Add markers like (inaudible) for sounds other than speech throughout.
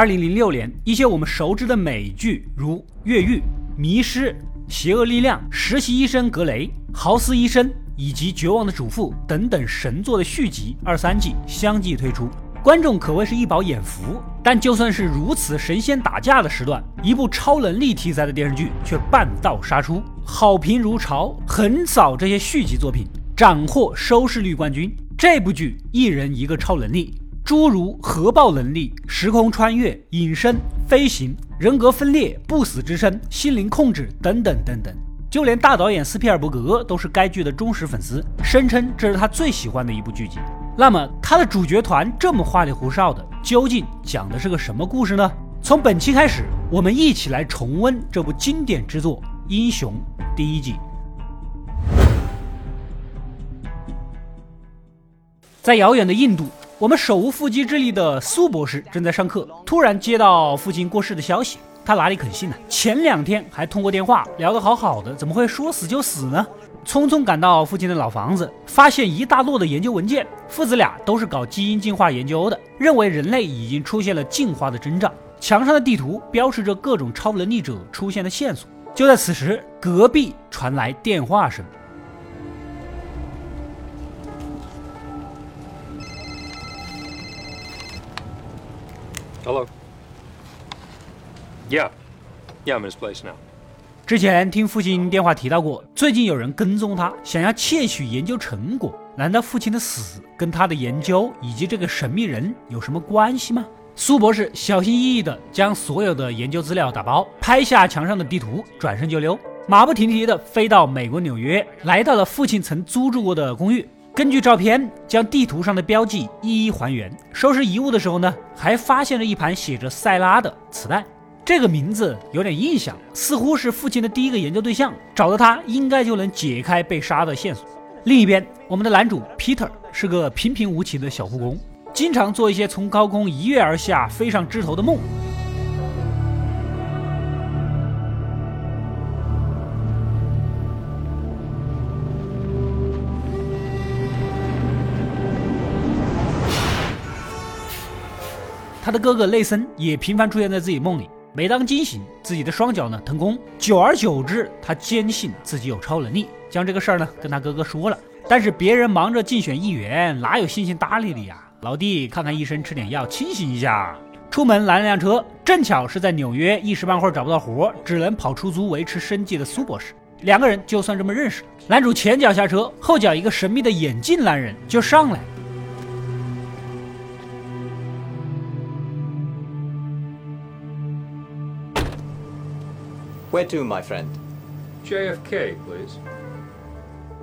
二零零六年，一些我们熟知的美剧，如《越狱》《迷失》《邪恶力量》《实习医生格雷》《豪斯医生》以及《绝望的主妇》等等神作的续集二三季相继推出，观众可谓是一饱眼福。但就算是如此神仙打架的时段，一部超能力题材的电视剧却半道杀出，好评如潮，横扫这些续集作品，斩获收视率冠军。这部剧一人一个超能力。诸如核爆能力、时空穿越、隐身、飞行、人格分裂、不死之身、心灵控制等等等等，就连大导演斯皮尔伯格都是该剧的忠实粉丝，声称这是他最喜欢的一部剧集。那么，他的主角团这么花里胡哨的，究竟讲的是个什么故事呢？从本期开始，我们一起来重温这部经典之作《英雄》第一季。在遥远的印度。我们手无缚鸡之力的苏博士正在上课，突然接到父亲过世的消息，他哪里肯信呢？前两天还通过电话聊得好好的，怎么会说死就死呢？匆匆赶到父亲的老房子，发现一大摞的研究文件，父子俩都是搞基因进化研究的，认为人类已经出现了进化的征兆。墙上的地图标示着各种超能力者出现的线索。就在此时，隔壁传来电话声。Hello. Yeah, yeah, I'm in his place now. 之前听父亲电话提到过，最近有人跟踪他，想要窃取研究成果。难道父亲的死跟他的研究以及这个神秘人有什么关系吗？苏博士小心翼翼地将所有的研究资料打包，拍下墙上的地图，转身就溜，马不停蹄地飞到美国纽约，来到了父亲曾租住过的公寓。根据照片，将地图上的标记一一还原。收拾遗物的时候呢，还发现了一盘写着塞拉的磁带。这个名字有点印象，似乎是父亲的第一个研究对象。找到他，应该就能解开被杀的线索。另一边，我们的男主 Peter 是个平平无奇的小护工，经常做一些从高空一跃而下、飞上枝头的梦。他的哥哥内森也频繁出现在自己梦里，每当惊醒，自己的双脚呢腾空。久而久之，他坚信自己有超能力，将这个事儿呢跟他哥哥说了。但是别人忙着竞选议员，哪有心情搭理你呀？老弟，看看医生，吃点药，清醒一下。出门拦了辆车，正巧是在纽约一时半会儿找不到活，只能跑出租维持生计的苏博士。两个人就算这么认识。男主前脚下车，后脚一个神秘的眼镜男人就上来。Where to, my friend? JFK, please.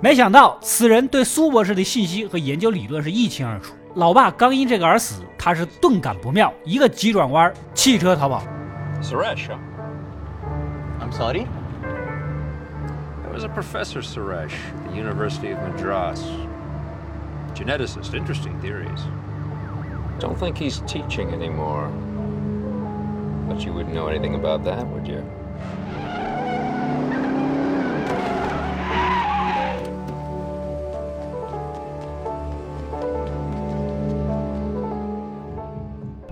没想到此人对苏博士的信息和研究理论是一清二楚。老爸刚因这个而死，他是顿感不妙，一个急转弯，弃车逃跑。Suresh. I'm sorry? There was a Professor Suresh at the University of Madras. Geneticist, interesting theories. Don't think he's teaching anymore. But you wouldn't know anything about that, would you?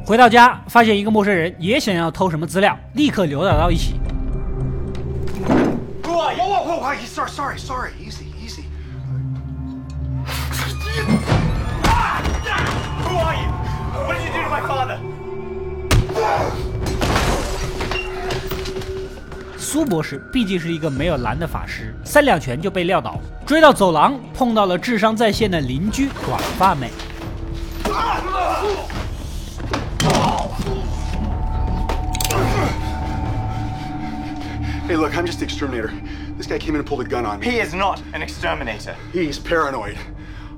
回到家，发现一个陌生人也想要偷什么资料，立刻扭打到一起。Who are you? Whoa, whoa, whoa! Sorry, sorry, sorry. Easy, easy. Who are you? What did you do to my father? 苏博士毕竟是一个没有蓝的法师，三两拳就被撂倒。追到走廊，碰到了智商在线的邻居短发妹。Hey, look, I'm just the exterminator. This guy came in and pulled a gun on me. He is not an exterminator. He's paranoid.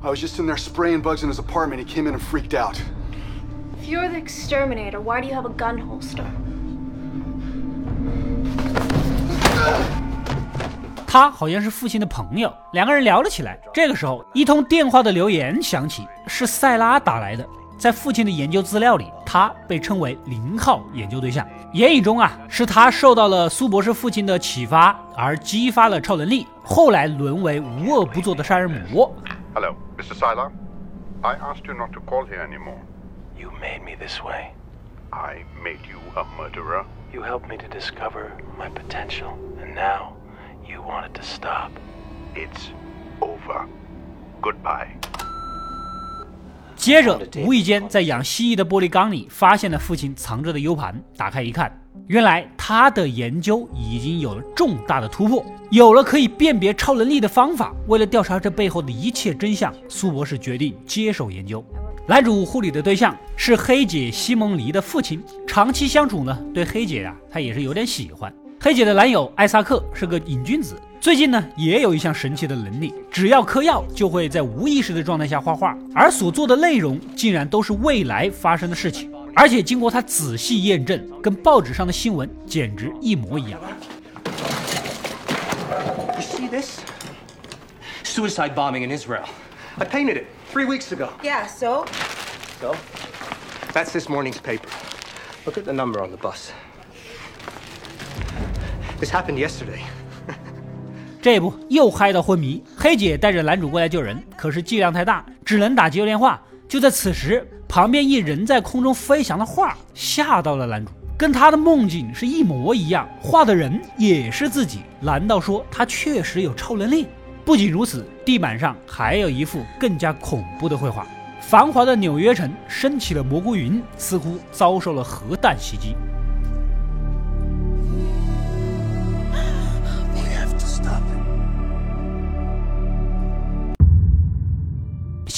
I was just in there spraying bugs in his apartment. He came in and freaked out. If you're the exterminator, why do you have a gun holster? 他好像是父亲的朋友，两个人聊了起来。这个时候，一通电话的留言响起，是塞拉打来的。在父亲的研究资料里，他被称为零号研究对象。言语中啊，是他受到了苏博士父亲的启发，而激发了超能力，后来沦为无恶不作的杀人魔。Hello, Mr. Sila. I asked you not to call here anymore. You made me this way. I made you a murderer. You helped me to discover my potential, and now you want it to stop. It's over. Goodbye. 接着，无意间在养蜥蜴的玻璃缸里发现了父亲藏着的 U 盘，打开一看， 原来他的研究已经有了重大的突破，有了可以辨别超能力的方法。为了调查这背后的一切真相，苏博士决定接手研究。男主护理的对象是黑姐西蒙尼的父亲，长期相处呢，对黑姐啊，他也是有点喜欢。黑姐的男友艾萨克是个瘾君子，最近呢也有一项神奇的能力，只要嗑药就会在无意识的状态下画画，而所做的内容竟然都是未来发生的事情，而且经过他仔细验证，跟报纸上的新闻简直一模一样。You see this? Suicide bombing in Israel. I painted it three weeks ago. Yeah, so? So? That's this morning's paper. Look at the number on the bus. This happened yesterday. 这不又嗨到昏迷，黑姐带着男主过来救人，可是剂量太大，只能打急救电话。就在此时，旁边一人在空中飞翔的画吓到了男主，跟他的梦境是一模一样，画的人也是自己。难道说他确实有超能力？不仅如此，地板上还有一幅更加恐怖的绘画：繁华的纽约城升起了蘑菇云，似乎遭受了核弹袭击。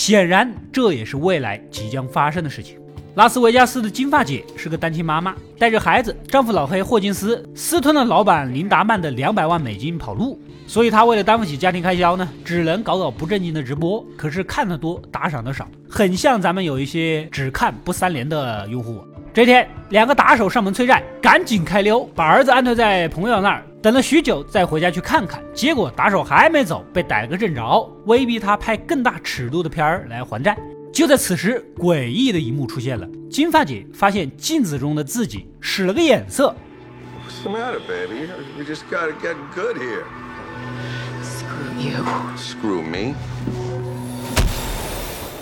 显然，这也是未来即将发生的事情。拉斯维加斯的金发姐是个单亲妈妈，带着孩子，丈夫老黑霍金斯私吞了老板林达曼的两百万美金跑路，所以她为了担负起家庭开销呢，只能搞搞不正经的直播。可是看得多，打赏的少，很像咱们有一些只看不三连的用户。这天，两个打手上门催债，赶紧开溜，把儿子安顿在朋友那儿。等了许久，再回家去看看，结果打手还没走，被逮了个正着，威逼他拍更大尺度的片儿来还债。就在此时，诡异的一幕出现了：金发姐发现镜子中的自己使了个眼色。What's the matter, baby? We just gotta get good here. Screw you. Screw (laughs) me.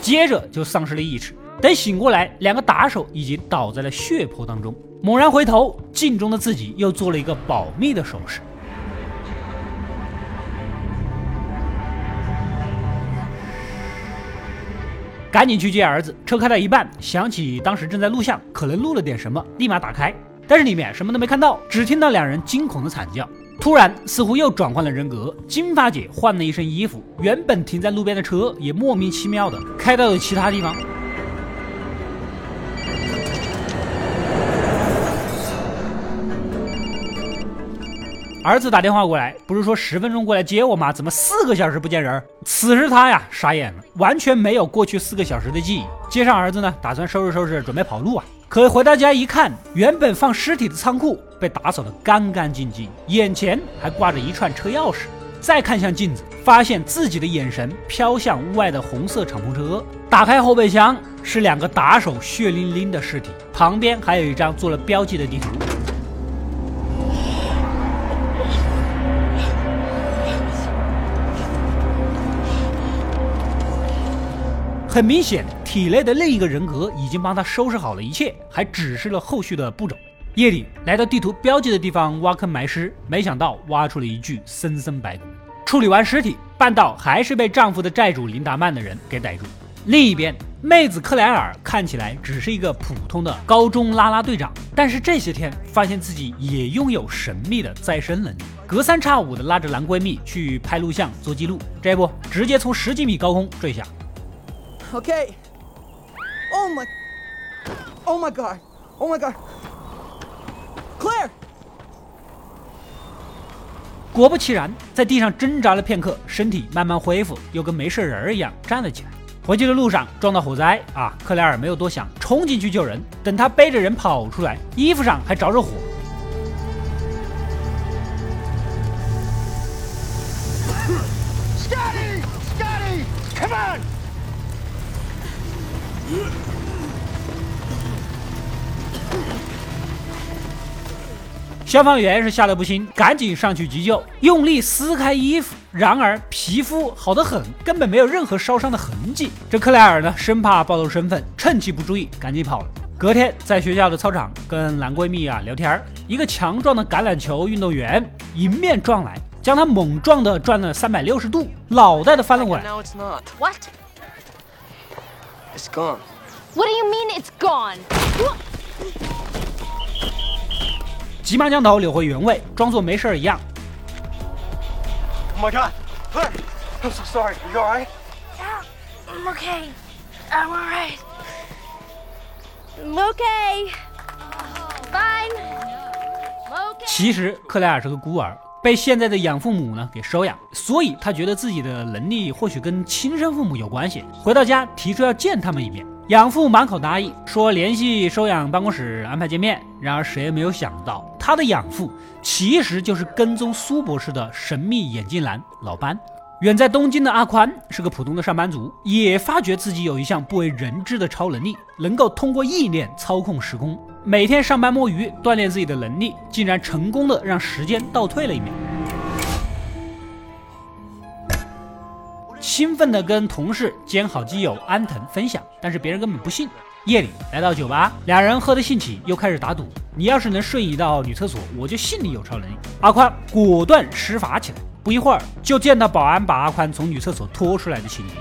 接着就丧失了意识。等醒过来，两个打手已经倒在了血泊当中。猛然回头，镜中的自己又做了一个保密的手势。赶紧去接儿子。车开到一半，想起当时正在录像，可能录了点什么，立马打开，但是里面什么都没看到，只听到两人惊恐的惨叫。突然，似乎又转换了人格，金发姐换了一身衣服，原本停在路边的车也莫名其妙的开到了其他地方。儿子打电话过来，不是说十分钟过来接我吗？怎么四个小时不见人？此时他呀傻眼了，完全没有过去四个小时的记忆。接上儿子呢，打算收拾收拾，准备跑路啊。可回到家一看，原本放尸体的仓库被打扫得干干净净，眼前还挂着一串车钥匙。再看向镜子，发现自己的眼神飘向屋外的红色敞篷车。打开后备箱，是两个打手血淋淋的尸体，旁边还有一张做了标记的地图。很明显，体内的另一个人格已经帮他收拾好了一切，还指示了后续的步骤。夜里来到地图标记的地方挖坑埋尸，没想到挖出了一具森森白骨。处理完尸体，半道还是被丈夫的债主林达曼的人给逮住。另一边，妹子克莱尔看起来只是一个普通的高中啦啦队长，但是这些天发现自己也拥有神秘的再生能力，隔三差五的拉着男闺蜜去拍录像做记录，这不直接从十几米高空坠下。Okay. Oh my. Oh my god. Oh my god. Claire! 果不其然，在地上挣扎了片刻，身体慢慢恢复，又跟没事人一样站了起来。回去的路上撞到火灾啊！克莱尔没有多想，冲进去救人。等他背着人跑出来，衣服上还着着火。消防员是吓得不轻，赶紧上去急救，用力撕开衣服，然而皮肤好得很，根本没有任何烧伤的痕迹。这克莱尔呢，生怕暴露身份，趁其不注意，赶紧跑了。隔天在学校的操场跟男闺蜜啊聊天一个强壮的橄榄球运动员迎面撞来，将他猛撞的转了三百六十度，脑袋都翻了过来。Now it's not. What? It's gone. What do you mean it's gone? 急忙将头扭回原位，装作没事儿一样。Oh my god! I'm so sorry. Are you alright? Yeah, I'm okay. I'm alright. I'm okay. Fine. Okay. 其实克莱尔是个孤儿，被现在的养父母呢给收养，所以他觉得自己的能力或许跟亲生父母有关系。回到家提出要见他们一面，养父满口答应，说联系收养办公室安排见面。然而谁也没有想到，他的养父其实就是跟踪苏博士的神秘眼镜男老班。远在东京的阿宽是个普通的上班族，也发觉自己有一项不为人知的超能力，能够通过意念操控时空。每天上班摸鱼，锻炼自己的能力，竟然成功的让时间倒退了一秒。兴奋的跟同事兼好基友安藤分享，但是别人根本不信。夜里来到酒吧，俩人喝得兴起，又开始打赌。你要是能瞬移到女厕所，我就信你有超能力。阿宽果断施法起来，不一会儿就见到保安把阿宽从女厕所拖出来的情景。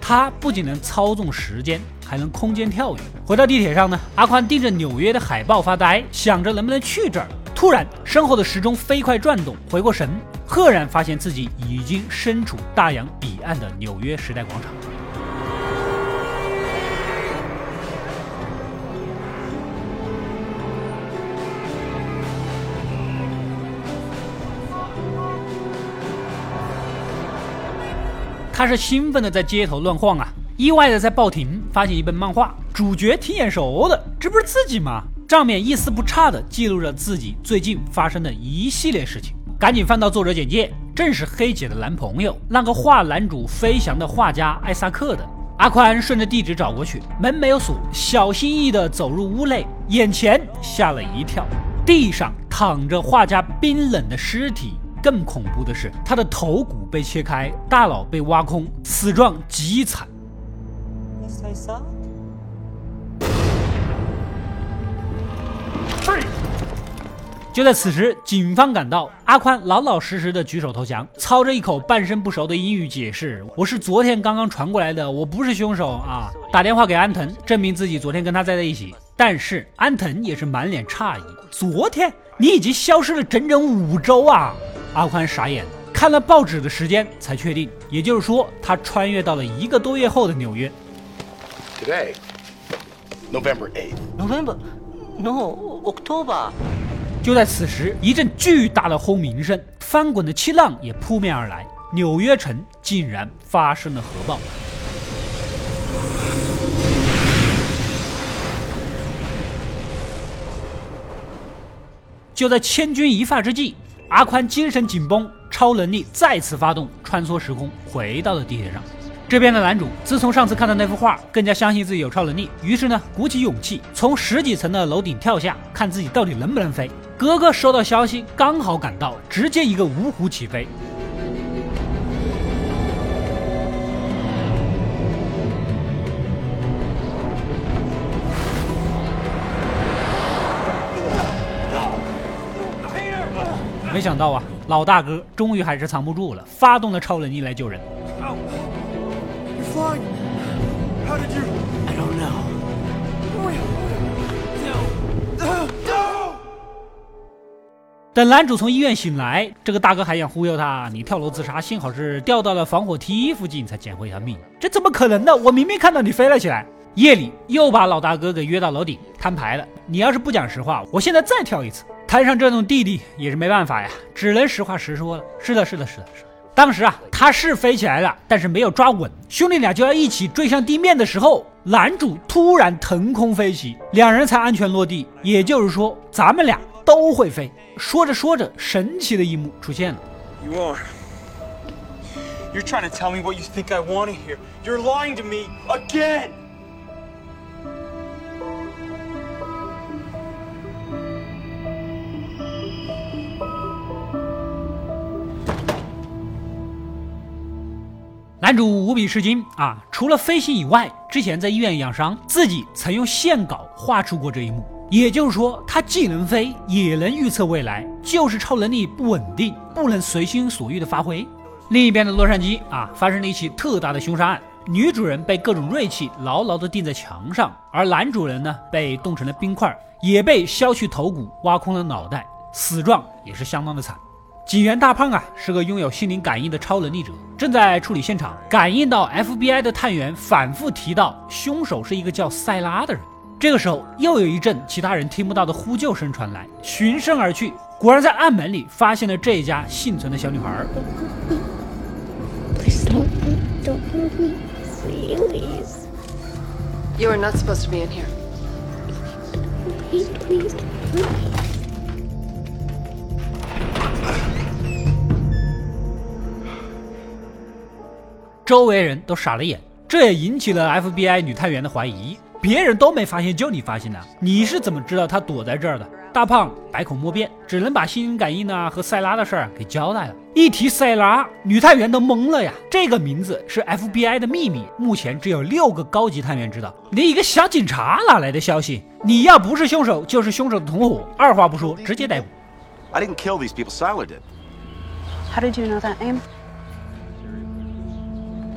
他不仅能操纵时间，还能空间跳跃。回到地铁上呢，阿宽盯着纽约的海报发呆，想着能不能去这儿。突然，身后的时钟飞快转动，回过神，赫然发现自己已经身处大洋彼岸的纽约时代广场。他是兴奋的在街头乱晃啊，意外的在报亭发现一本漫画，主角挺眼熟的，这不是自己吗？账面一丝不差的记录着自己最近发生的一系列事情。赶紧翻到作者简介，正是黑姐的男朋友，那个画男主飞翔的画家艾萨克的。阿宽顺着地址找过去，门没有锁，小心翼翼地走入屋内，眼前吓了一跳，地上躺着画家冰冷的尸体。更恐怖的是，他的头骨被切开，大脑被挖空，死状极惨。就在此时，警方赶到，阿宽老老实实的举手投降，操着一口半生不熟的英语解释：“我是昨天刚刚传过来的，我不是凶手啊！” (laughs) 打电话给安藤，证明自己昨天跟他在在一起。但是安藤也是满脸诧异：“昨天你已经消失了整整五周啊！”阿宽傻眼，看了报纸的时间才确定，也就是说，他穿越到了一个多月后的纽约。Today, November 8th. November? No, October. 就在此时，一阵巨大的轰鸣声，翻滚的气浪也扑面而来，纽约城竟然发生了核爆。就在千钧一发之际，阿宽精神紧绷，超能力再次发动，穿梭时空，回到了地铁上。这边的男主自从上次看到那幅画，更加相信自己有超能力，于是呢，鼓起勇气从十几层的楼顶跳下，看自己到底能不能飞。哥哥收到消息，刚好赶到，直接一个五虎起飞。没想到啊，老大哥终于还是藏不住了，发动了超能力来救人。Flying. How did you? I don't know. 等男主从医院醒来，这个大哥还想忽悠他，你跳楼自杀，幸好是掉到了防火梯附近才捡回一条命。这怎么可能呢？我明明看到你飞了起来。夜里又把老大哥给约到楼顶摊牌了。你要是不讲实话，我现在再跳一次。摊上这种弟弟也是没办法呀，只能实话实说了。是的，是的，是的，是的。当时啊，他是飞起来了，但是没有抓稳。兄弟俩就要一起坠向地面的时候，男主突然腾空飞起，两人才安全落地。也就是说，咱们俩都会飞。说着说着，神奇的一幕出现了。You are. You're trying to tell me what you think I want to hear. You're lying to me again. 男主无比吃惊啊！除了飞行以外，之前在医院养伤，自己曾用线稿画出过这一幕。也就是说，他既能飞，也能预测未来，就是超能力不稳定，不能随心所欲的发挥。另一边的洛杉矶啊，发生了一起特大的凶杀案，女主人被各种锐器牢牢地钉在墙上，而男主人呢，被冻成了冰块，也被削去头骨，挖空了脑袋，死状也是相当的惨。警员大胖啊，是个拥有心灵感应的超能力者，正在处理现场，感应到 FBI 的探员反复提到凶手是一个叫塞拉的人。这个时候，又有一阵其他人听不到的呼救声传来，循声而去，果然在暗门里发现了这一家幸存的小女孩。You are not supposed to be in here. 周围人都傻了眼，这也引起了 FBI 女探员的怀疑。别人都没发现，就你发现了，你是怎么知道他躲在这儿的？大胖百口莫辩，只能把心灵感应啊和塞拉的事儿给交代了。一提塞拉，女探员都懵了呀！这个名字是 FBI 的秘密，目前只有六个高级探员知道。你一个小警察哪来的消息？你要不是凶手，就是凶手的同伙，二话不说直接逮捕。I didn't kill these people. Siler did. How did you know that name?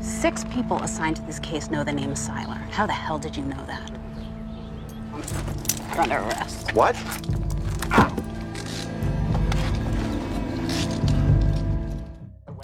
Six people assigned to this case know the name Siler. How the hell did you know that? You're under arrest. What?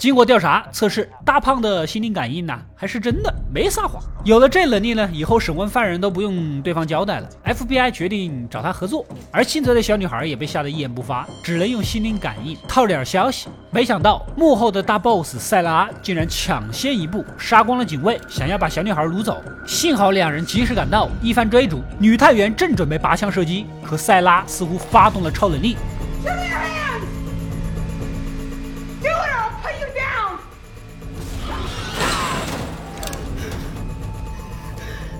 经过调查测试，大胖的心灵感应呢还是真的，没撒谎。有了这能力呢，以后审问犯人都不用对方交代了。FBI 决定找他合作，而幸存的小女孩也被吓得一言不发，只能用心灵感应套点消息。没想到幕后的大 boss 塞拉竟然抢先一步杀光了警卫，想要把小女孩掳走。幸好两人及时赶到，一番追逐，女探员正准备拔枪射击，可塞拉似乎发动了超能力。救命啊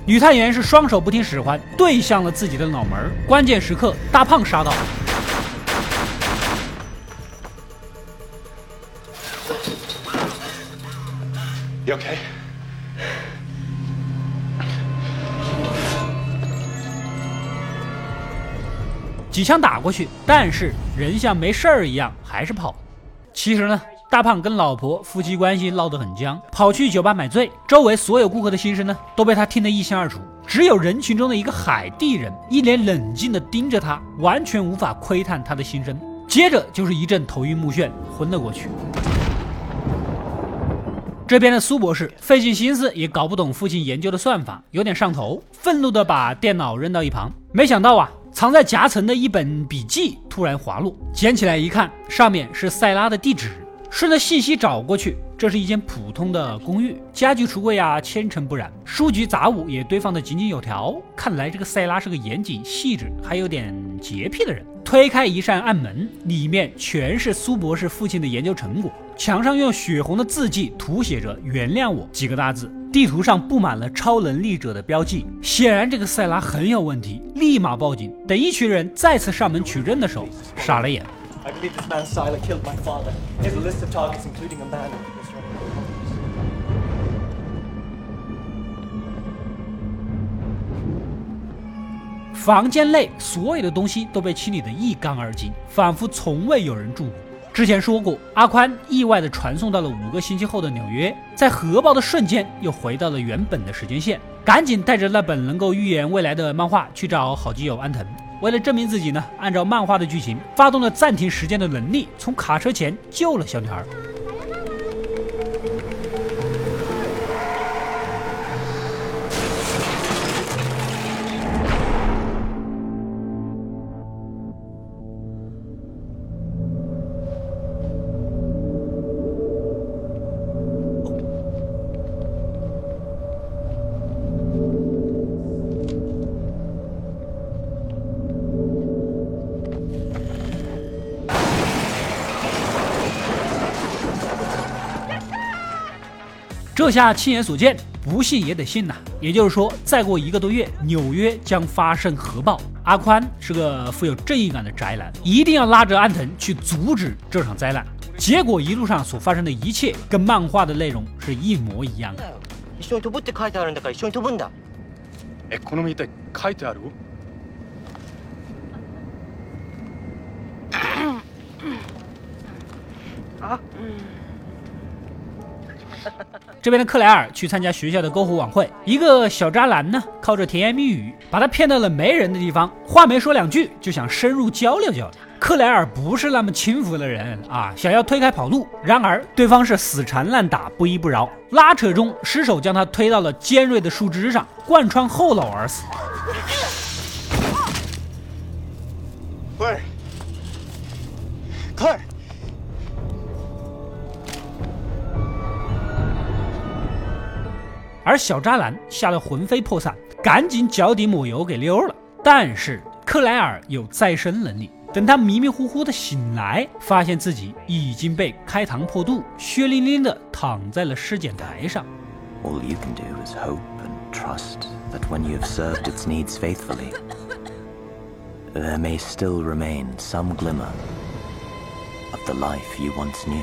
女探员是双手不听使唤，对向了自己的脑门。关键时刻，大胖杀到。You okay? 几枪打过去，但是人像没事儿一样，还是跑。其实呢？大胖跟老婆夫妻关系闹得很僵，跑去酒吧买醉，周围所有顾客的心声呢，都被他听得一清二楚。只有人群中的一个海地人一脸冷静地盯着他，完全无法窥探他的心声。接着就是一阵头晕目眩，昏了过去。这边的苏博士费尽心思也搞不懂父亲研究的算法，有点上头，愤怒地把电脑扔到一旁。没想到啊，藏在夹层的一本笔记突然滑落，捡起来一看，上面是塞拉的地址。顺着信息找过去，这是一间普通的公寓，家具橱柜啊千尘不染，书籍杂物也堆放的井井有条。看来这个塞拉是个严谨细致，还有点洁癖的人。推开一扇暗门，里面全是苏博士父亲的研究成果。墙上用血红的字迹涂写着“原谅我”几个大字，地图上布满了超能力者的标记。显然这个塞拉很有问题，立马报警。等一群人再次上门取证的时候，傻了眼。I believe this man Sila killed my father. He has a list of targets, including a man. 房间内所有的东西都被清理得一干二净，仿佛从未有人住过。之前说过，阿宽意外地传送到了五个星期后的纽约，在核爆的瞬间又回到了原本的时间线，赶紧带着那本能够预言未来的漫画去找好基友安藤。为了证明自己呢，按照漫画的剧情，发动了暂停时间的能力，从卡车前救了小女孩。这下亲眼所见，不信也得信呐。也就是说，再过一个多月，纽约将发生核爆。阿宽是个富有正义感的宅男，一定要拉着安藤去阻止这场灾难。结果一路上所发生的一切跟漫画的内容是一模一样的。一緒 (laughs) 这边的克莱尔去参加学校的篝火晚会，一个小渣男呢，靠着甜言蜜语把他骗到了没人的地方，话没说两句就想深入交流交流。克莱尔不是那么轻浮的人啊，想要推开跑路，然而对方是死缠烂打，不依不饶，拉扯中失手将他推到了尖锐的树枝上，贯穿后脑而死。Claire Claire 而小渣男吓得魂飞魄散，赶紧脚底抹油给溜了。但是克莱尔有再生能力，等他迷迷糊糊的醒来，发现自己已经被开膛破肚，血淋淋的躺在了尸检台上。All you can do is hope and trust that when you have served its needs faithfully, there may still remain some glimmer of the life you once knew.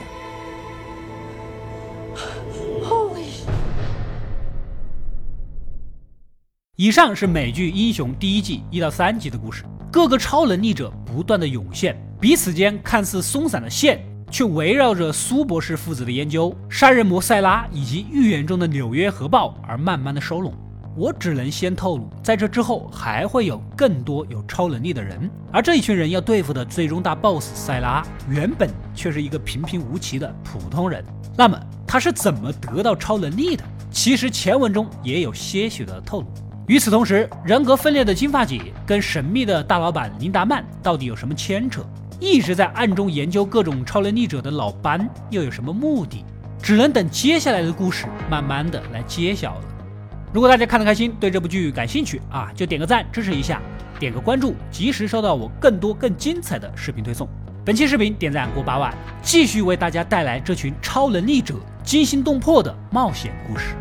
以上是美剧《英雄》第一季一到三集的故事，各个超能力者不断的涌现，彼此间看似松散的线，却围绕着苏博士父子的研究、杀人魔塞拉以及预言中的纽约核爆而慢慢的收拢。我只能先透露，在这之后还会有更多有超能力的人，而这一群人要对付的最终大 BOSS 塞拉，原本却是一个平平无奇的普通人。那么他是怎么得到超能力的？其实前文中也有些许的透露。与此同时，人格分裂的金发姐跟神秘的大老板林达曼到底有什么牵扯？一直在暗中研究各种超能力者的老班又有什么目的？只能等接下来的故事慢慢的来揭晓了。如果大家看得开心，对这部剧感兴趣啊，就点个赞支持一下，点个关注，及时收到我更多更精彩的视频推送。本期视频点赞过八万，继续为大家带来这群超能力者惊心动魄的冒险故事。